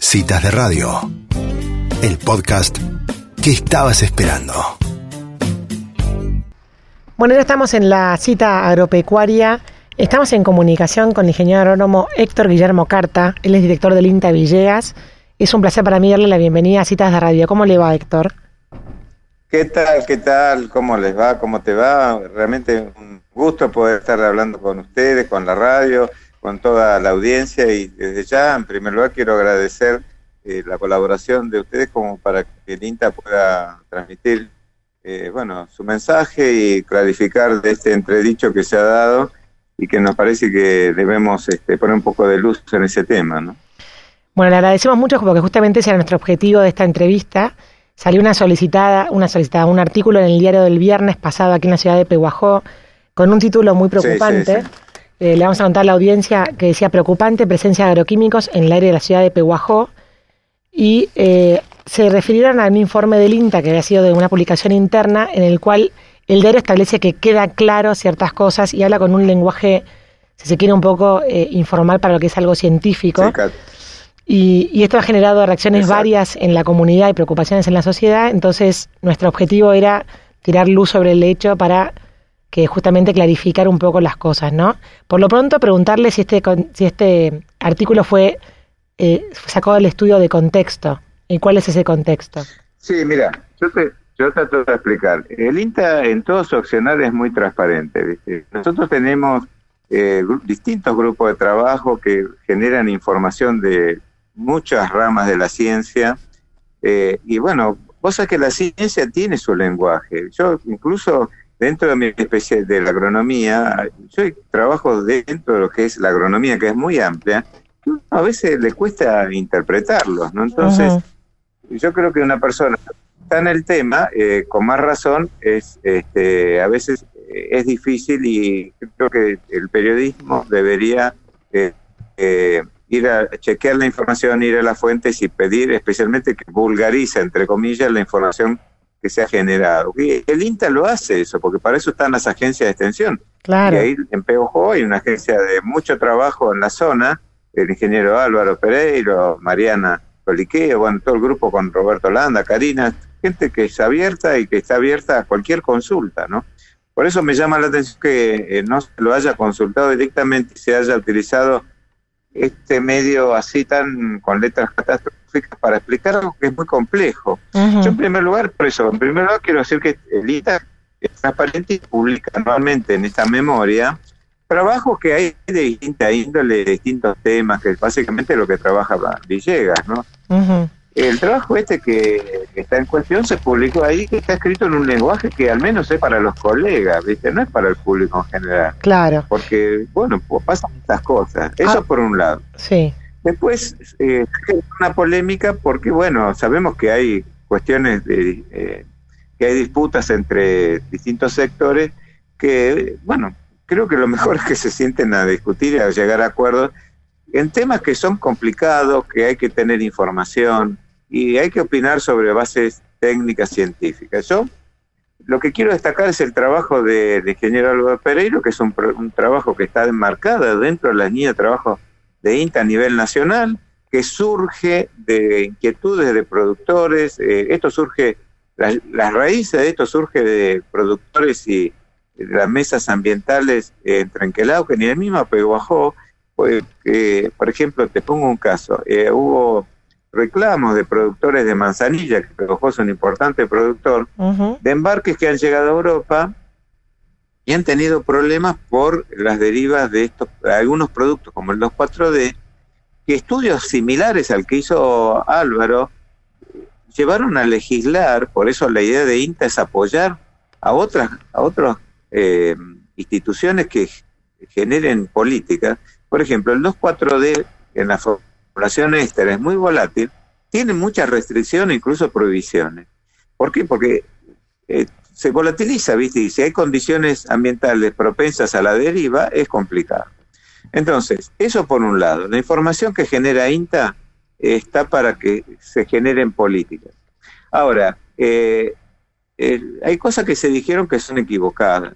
Citas de Radio, el podcast que estabas esperando. Bueno, ya estamos en la cita agropecuaria. Estamos en comunicación con el ingeniero agrónomo Héctor Guillermo Carta. Él es director del INTA Villegas. Es un placer para mí darle la bienvenida a Citas de Radio. ¿Cómo le va, Héctor? ¿Qué tal? ¿Qué tal? ¿Cómo les va? ¿Cómo te va? Realmente un gusto poder estar hablando con ustedes, con la radio con toda la audiencia y desde ya, en primer lugar, quiero agradecer eh, la colaboración de ustedes como para que el INTA pueda transmitir eh, bueno, su mensaje y clarificar de este entredicho que se ha dado y que nos parece que debemos este, poner un poco de luz en ese tema. ¿no? Bueno, le agradecemos mucho porque justamente ese era nuestro objetivo de esta entrevista. Salió una solicitada, una solicitada, un artículo en el diario del viernes pasado aquí en la ciudad de Pehuajó con un título muy preocupante. Eh, le vamos a contar a la audiencia que decía preocupante presencia de agroquímicos en el aire de la ciudad de Pehuajó y eh, se refirieron a un informe del INTA que había sido de una publicación interna en el cual el diario establece que queda claro ciertas cosas y habla con un lenguaje, si se quiere, un poco eh, informal para lo que es algo científico. y, y, esto ha generado reacciones varias en la comunidad y preocupaciones en la sociedad. Entonces, nuestro objetivo era tirar luz sobre el hecho para que justamente clarificar un poco las cosas, ¿no? Por lo pronto, preguntarle si este, si este artículo fue eh, sacado del estudio de contexto. ¿Y cuál es ese contexto? Sí, mira, yo te, yo trato de explicar. El INTA en todo su accionar es muy transparente. ¿viste? Nosotros tenemos eh, distintos grupos de trabajo que generan información de muchas ramas de la ciencia. Eh, y bueno, vos sabés que la ciencia tiene su lenguaje. Yo incluso dentro de mi especie de la agronomía, yo trabajo dentro de lo que es la agronomía, que es muy amplia, a veces le cuesta interpretarlos, ¿no? Entonces, yo creo que una persona está en el tema, eh, con más razón, es este, a veces eh, es difícil y creo que el periodismo debería eh, ir a chequear la información, ir a las fuentes y pedir especialmente que vulgarice, entre comillas, la información que se ha generado. Y el INTA lo hace eso, porque para eso están las agencias de extensión. Claro. Y ahí en Peojo hay una agencia de mucho trabajo en la zona, el ingeniero Álvaro Pereiro, Mariana Coliqueo, bueno, todo el grupo con Roberto Landa, Karina, gente que es abierta y que está abierta a cualquier consulta, ¿no? Por eso me llama la atención que eh, no se lo haya consultado directamente y se haya utilizado este medio así tan con letras catastróficas para explicar algo que es muy complejo. Yo en primer lugar, por eso, en primer lugar quiero decir que el ITA es transparente y publica anualmente en esta memoria trabajos que hay de distinta índole, de distintos temas, que es básicamente lo que trabaja Villegas, ¿no? El trabajo este que, está en cuestión se publicó ahí, que está escrito en un lenguaje que al menos es para los colegas, ¿viste? No es para el público en general. Claro. Porque, bueno, pues pasan estas cosas. Eso ah, por un lado. Sí. Después, eh, una polémica porque, bueno, sabemos que hay cuestiones de... Eh, que hay disputas entre distintos sectores que, bueno, creo que lo mejor es que se sienten a discutir y a llegar a acuerdos en temas que son complicados, que hay que tener información y hay que opinar sobre bases técnicas científicas. Yo lo que quiero destacar es el trabajo de, ingeniero Álvaro Pereiro, que es un, trabajo que está enmarcado dentro de la línea de trabajo de INTA a nivel nacional, que surge de inquietudes de productores, eh, esto surge, las raíces de esto surge de productores y de las mesas ambientales en Trenquelauquen y el mismo Peguajó, que, por ejemplo, te pongo un caso, eh, hubo reclamos de productores de manzanilla, que es un importante productor, de embarques que han llegado a Europa han tenido problemas por las derivas de estos algunos productos como el 2,4-D, que estudios similares al que hizo Álvaro llevaron a legislar, por eso la idea de INTA es apoyar a otras, a otras eh, instituciones que generen políticas por ejemplo, el 2,4-D en la formulación éster es muy volátil, tiene muchas restricciones, incluso prohibiciones. ¿Por qué? Porque eh, se volatiliza, ¿viste? Y si hay condiciones ambientales propensas a la deriva, es complicado. Entonces, eso por un lado. La información que genera INTA está para que se generen políticas. Ahora, eh, hay cosas que se dijeron que son equivocadas.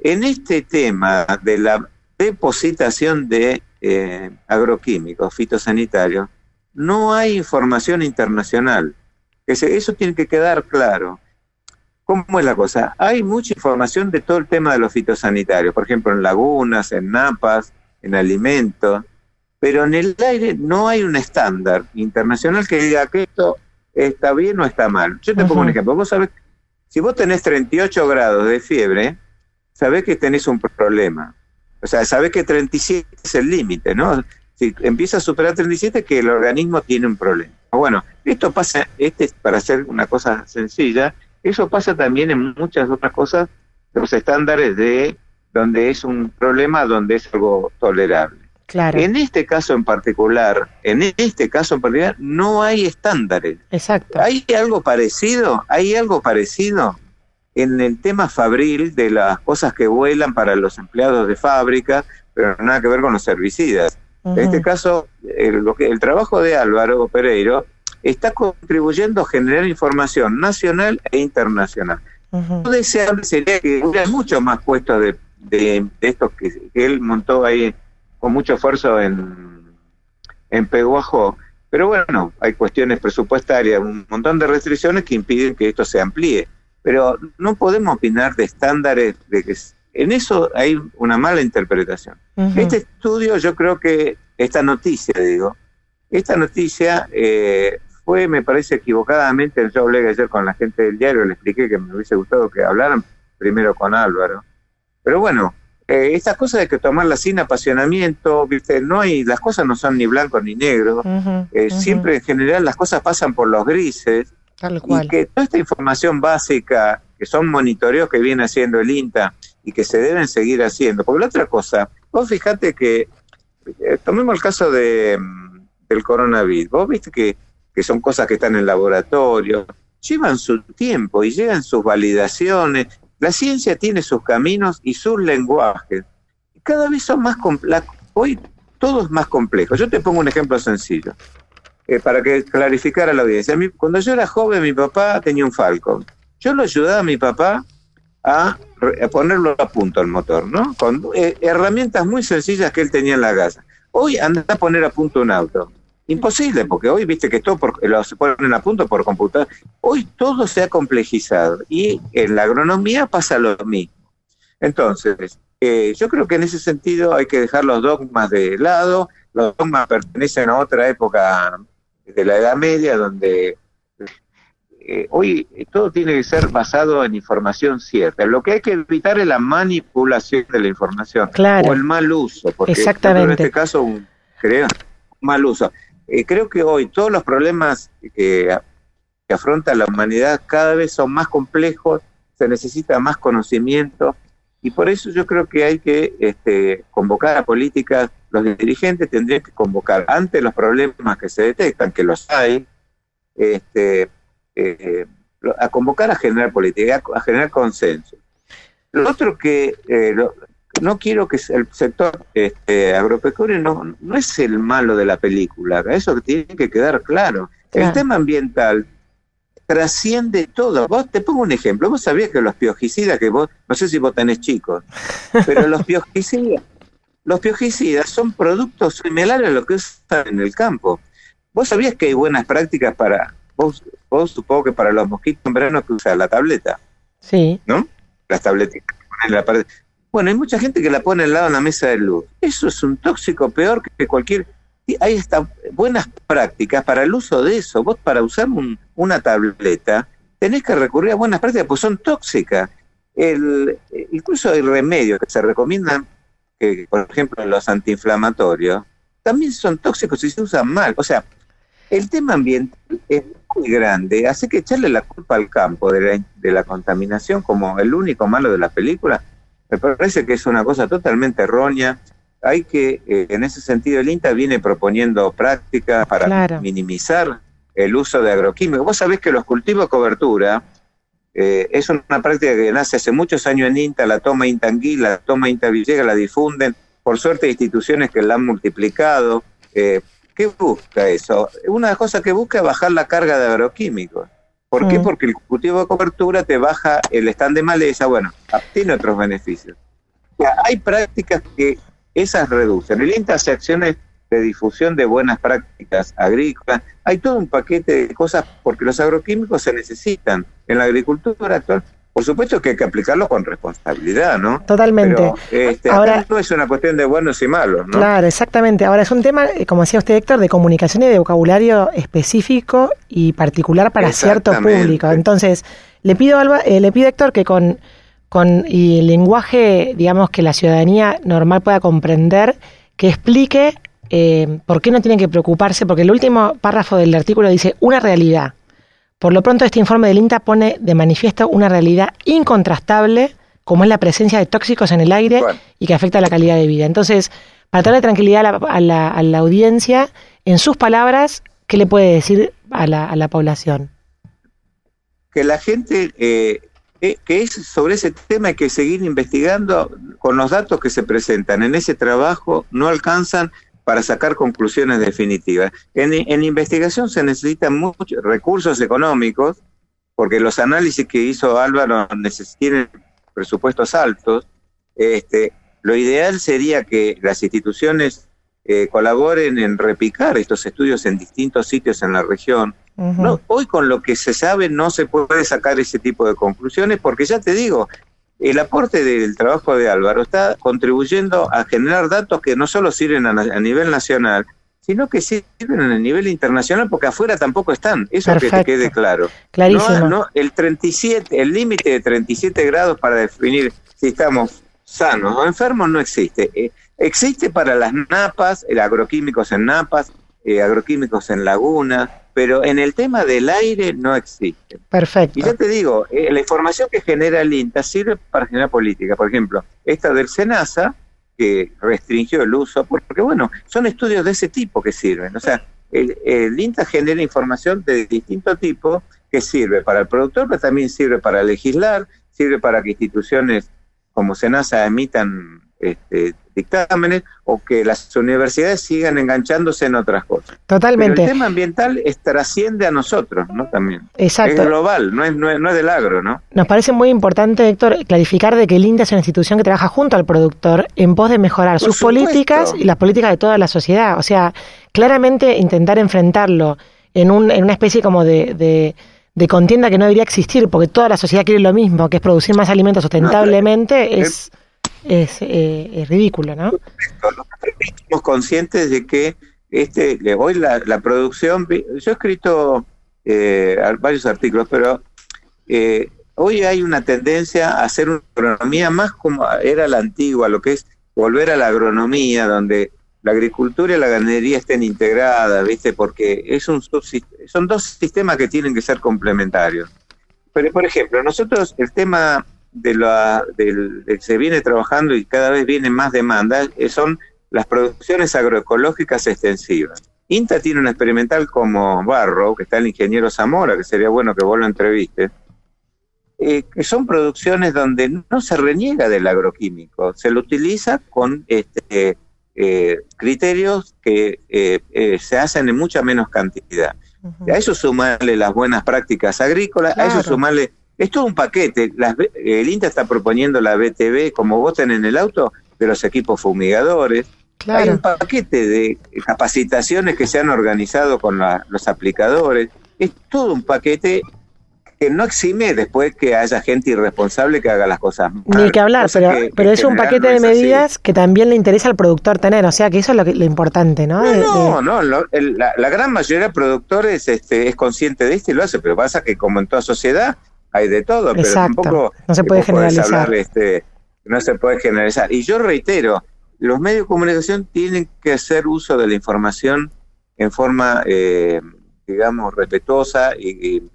En este tema de la depositación de eh, agroquímicos, fitosanitarios, no hay información internacional. Eso tiene que quedar claro. ¿Cómo es la cosa? Hay mucha información de todo el tema de los fitosanitarios, por ejemplo, en lagunas, en napas, en alimentos, pero en el aire no hay un estándar internacional que diga que esto está bien o está mal. Yo te pongo un ejemplo. Vos sabés, si vos tenés 38 grados de fiebre, sabés que tenés un problema. O sea, sabés que 37 es el límite, ¿no? Si empieza a superar 37, que el organismo tiene un problema. Bueno, esto pasa, este es para hacer una cosa sencilla, eso pasa también en muchas otras cosas, los estándares de donde es un problema, donde es algo tolerable. Claro. En este caso en particular, en este caso en particular, no hay estándares. Exacto. ¿Hay algo parecido? ¿Hay algo parecido en el tema fabril de las cosas que vuelan para los empleados de fábrica, pero nada que ver con los herbicidas? En este caso, el, el trabajo de Álvaro Pereiro está contribuyendo a generar información nacional e internacional. Uh deseable sería que hubiera muchos más puestos de, de, estos que, él montó ahí con mucho esfuerzo en, en Peguajo. Pero bueno, hay cuestiones presupuestarias, un montón de restricciones que impiden que esto se amplíe. Pero no podemos opinar de estándares de que en eso hay una mala interpretación. Este estudio, yo creo que esta noticia, digo, esta noticia eh, fue, me parece, equivocadamente, yo hablé ayer con la gente del diario, le expliqué que me hubiese gustado que hablaran primero con Álvaro. Pero bueno, eh, estas cosas hay que tomarlas sin apasionamiento, ¿viste? No hay, las cosas no son ni blancos ni negros, eh, siempre en general las cosas pasan por los grises, Tal cual. y que toda esta información básica, que son monitoreos que viene haciendo el INTA y que se deben seguir haciendo, porque la otra cosa, vos fijate que, eh, tomemos el caso de, mm, del coronavirus, vos viste que que son cosas que están en laboratorio, llevan su tiempo y llegan sus validaciones. La ciencia tiene sus caminos y sus lenguajes. Cada vez son más complejos. Hoy todo es más complejo. Yo te pongo un ejemplo sencillo, eh, para que clarificara la audiencia. cuando yo era joven, mi papá tenía un Falcon. Yo lo ayudaba a mi papá a, ponerlo a punto el motor, ¿no? Con eh, herramientas muy sencillas que él tenía en la casa. Hoy anda a poner a punto un auto. Imposible, porque hoy viste que todo lo se ponen a punto por computador. Hoy todo se ha complejizado y en la agronomía pasa lo mismo. Entonces, eh, yo creo que en ese sentido hay que dejar los dogmas de lado. Los dogmas pertenecen a otra época de la Edad Media, donde eh, hoy todo tiene que ser basado en información cierta. Lo que hay que evitar es la manipulación de la información o el mal uso, porque Exactamente. en este caso, un, creo, mal uso. Eh, creo que hoy todos los problemas que, afronta la humanidad cada vez son más complejos, se necesita más conocimiento y por eso yo creo que hay que este, convocar a políticas, los dirigentes tendrían que convocar ante los problemas que se detectan, que los hay, este, eh, a convocar a generar política, a, generar consenso. Lo otro que eh, no quiero que el sector este, agropecuario no, no es el malo de la película, eso tiene que quedar claro. El tema ambiental trasciende todo. Vos te pongo un ejemplo, vos sabías que los piojicidas, que vos, no sé si vos tenés chicos, pero los piojicidas, los piojicidas son productos similares a lo que usan en el campo. Vos sabías que hay buenas prácticas para, vos, vos supongo que para los mosquitos en verano que usa la tableta. Sí. ¿No? Las tabletitas. La bueno, hay mucha gente que la pone al lado de la mesa de luz. Eso es un tóxico peor que cualquier... Hay estas buenas prácticas para el uso de eso. Vos para usar una tableta tenés que recurrir a buenas prácticas, pues son tóxicas. El, incluso hay remedios que se recomiendan, que, por ejemplo los antiinflamatorios, también son tóxicos y se usan mal. O sea, el tema ambiental es muy grande, así que echarle la culpa al campo de la, de la contaminación como el único malo de la película me parece que es una cosa totalmente errónea. Hay que, eh, en ese sentido, el INTA viene proponiendo prácticas para minimizar el uso de agroquímicos. Vos sabés que los cultivos de cobertura eh, es una práctica que nace hace muchos años en INTA, la toma INTA la toma INTA Villega, la difunden. Por suerte hay instituciones que la han multiplicado. Eh, ¿Qué busca eso? Una de las cosas que busca es bajar la carga de agroquímicos. ¿Por qué? Mm. Porque el cultivo de cobertura te baja el stand de maleza, bueno, tiene otros beneficios. hay prácticas que esas reducen. El INTA hace acciones de difusión de buenas prácticas agrícolas. Hay todo un paquete de cosas porque los agroquímicos se necesitan en la agricultura actual. Por supuesto que hay que aplicarlo con responsabilidad, ¿no? Totalmente. este, Ahora no es una cuestión de buenos y malos, ¿no? Claro, exactamente. Ahora es un tema, eh, como decía usted, Héctor, de comunicación y de vocabulario específico y particular para cierto público. Entonces, le pido, Alba, eh, le pido Héctor que con, con y el lenguaje, digamos, que la ciudadanía normal pueda comprender, que explique eh, por qué no tienen que preocuparse, porque el último párrafo del artículo dice una realidad. Por lo pronto, este informe del INTA pone de manifiesto una realidad incontrastable, como es la presencia de tóxicos en el aire y que afecta la calidad de vida. Entonces, para darle tranquilidad a la, audiencia, en sus palabras, ¿qué le puede decir a la, población? Que la gente, eh, eh, que es sobre ese tema hay que seguir investigando con los datos que se presentan en ese trabajo, no alcanzan para sacar conclusiones definitivas. En, investigación se necesitan muchos recursos económicos, porque los análisis que hizo Álvaro tienen presupuestos altos. Este, lo ideal sería que las instituciones eh, colaboren en repicar estos estudios en distintos sitios en la región. no, hoy con lo que se sabe no se puede sacar ese tipo de conclusiones porque ya te digo, el aporte del trabajo de Álvaro está contribuyendo a generar datos que no solo sirven a, nivel nacional, sino que sirven a nivel internacional porque afuera tampoco están. Eso que te quede claro. Clarísimo. No, el 37, el límite de 37 grados para definir si estamos sanos o enfermos no existe. Eh, existe para las napas, el agroquímicos en napas, eh, agroquímicos en lagunas, pero en el tema del aire no existe. Perfecto. Y ya te digo, eh, la información que genera el INTA sirve para generar política. Por ejemplo, esta del SENASA, que restringió el uso, porque bueno, son estudios de ese tipo que sirven. O sea, el, el INTA genera información de distinto tipo que sirve para el productor, pero también sirve para legislar, sirve para que instituciones como SENASA emitan este, dictámenes o que las universidades sigan enganchándose en otras cosas. Totalmente. el tema ambiental es, trasciende a nosotros, ¿no? También. Exacto. Es global, no es, no, es, del agro, ¿no? Nos parece muy importante, Héctor, clarificar de que el INTA es una institución que trabaja junto al productor en pos de mejorar sus políticas y las políticas de toda la sociedad. O sea, claramente intentar enfrentarlo en, un, en una especie como de, de contienda que no debería existir, porque toda la sociedad quiere lo mismo, que es producir más alimentos sustentablemente, es, es, eh, es ridículo, ¿no? Estamos conscientes de que este hoy la, la producción, yo he escrito eh, varios artículos, pero eh, hoy hay una tendencia a hacer una agronomía más como era la antigua, lo que es volver a la agronomía, donde la agricultura y la ganadería estén integradas, ¿viste? Porque es un son dos sistemas que tienen que ser complementarios. Pero, por ejemplo, nosotros el tema de la del, que se viene trabajando y cada vez viene más demanda eh, son las producciones agroecológicas extensivas. INTA tiene un experimental como Barro, que está el ingeniero Zamora, que sería bueno que vos lo entrevistes, eh, que son producciones donde no se reniega del agroquímico, se lo utiliza con este, eh, criterios que se hacen en mucha menos cantidad. A eso sumarle las buenas prácticas agrícolas, a eso sumarle es todo un paquete. el INTA está proponiendo la BTV, como voten en el auto, de los equipos fumigadores. Hay un paquete de capacitaciones que se han organizado con los aplicadores. Es todo un paquete que no exime después que haya gente irresponsable que haga las cosas Ni que hablar, pero, pero es un paquete de medidas que también le interesa al productor tener, o sea que eso es lo, importante, ¿no? No, no, la, gran mayoría de productores este, es consciente de esto y lo hace, pero pasa que como en toda sociedad hay de todo, pero tampoco no se puede generalizar. este, no se puede generalizar. Y yo reitero, los medios de comunicación tienen que hacer uso de la información en forma, eh, digamos, respetuosa y,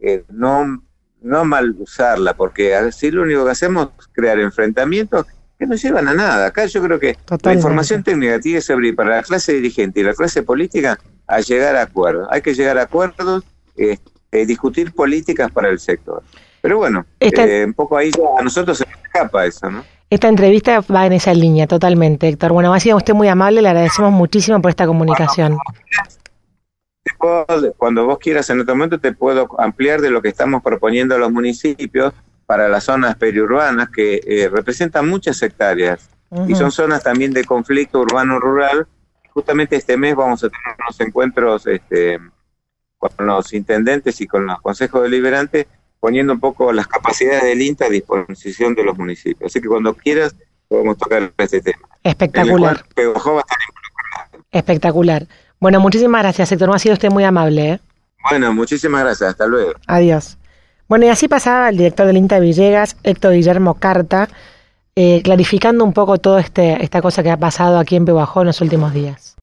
eh, no, no mal usarla, porque así lo único que hacemos es crear enfrentamientos que no llevan a nada. Acá yo creo que la información técnica tiene que servir para la clase dirigente y la clase política a llegar a acuerdos. Hay que llegar a acuerdos. Eh, eh, discutir políticas para el sector. Pero bueno, eh, un poco ahí a nosotros se nos escapa eso, ¿no? Esta entrevista va en esa línea, totalmente, Héctor. Bueno, ha sido usted muy amable, le agradecemos muchísimo por esta comunicación. Cuando, vos quieras en otro momento te puedo ampliar de lo que estamos proponiendo a los municipios para las zonas periurbanas que eh, representan muchas hectáreas y son zonas también de conflicto urbano-rural justamente este mes vamos a tener unos encuentros este, con los intendentes y con los consejos deliberantes, poniendo un poco las capacidades del INTA a disposición de los municipios. Así que cuando quieras podemos tocar este tema. Espectacular. Espectacular. Bueno, muchísimas gracias, Héctor. No ha sido usted muy amable. ¿eh? Bueno, muchísimas gracias. Hasta luego. Adiós. Bueno, y así pasaba el director del INTA Villegas, Héctor Guillermo Carta, eh, clarificando un poco toda este, esta cosa que ha pasado aquí en Pehuajó en los últimos días.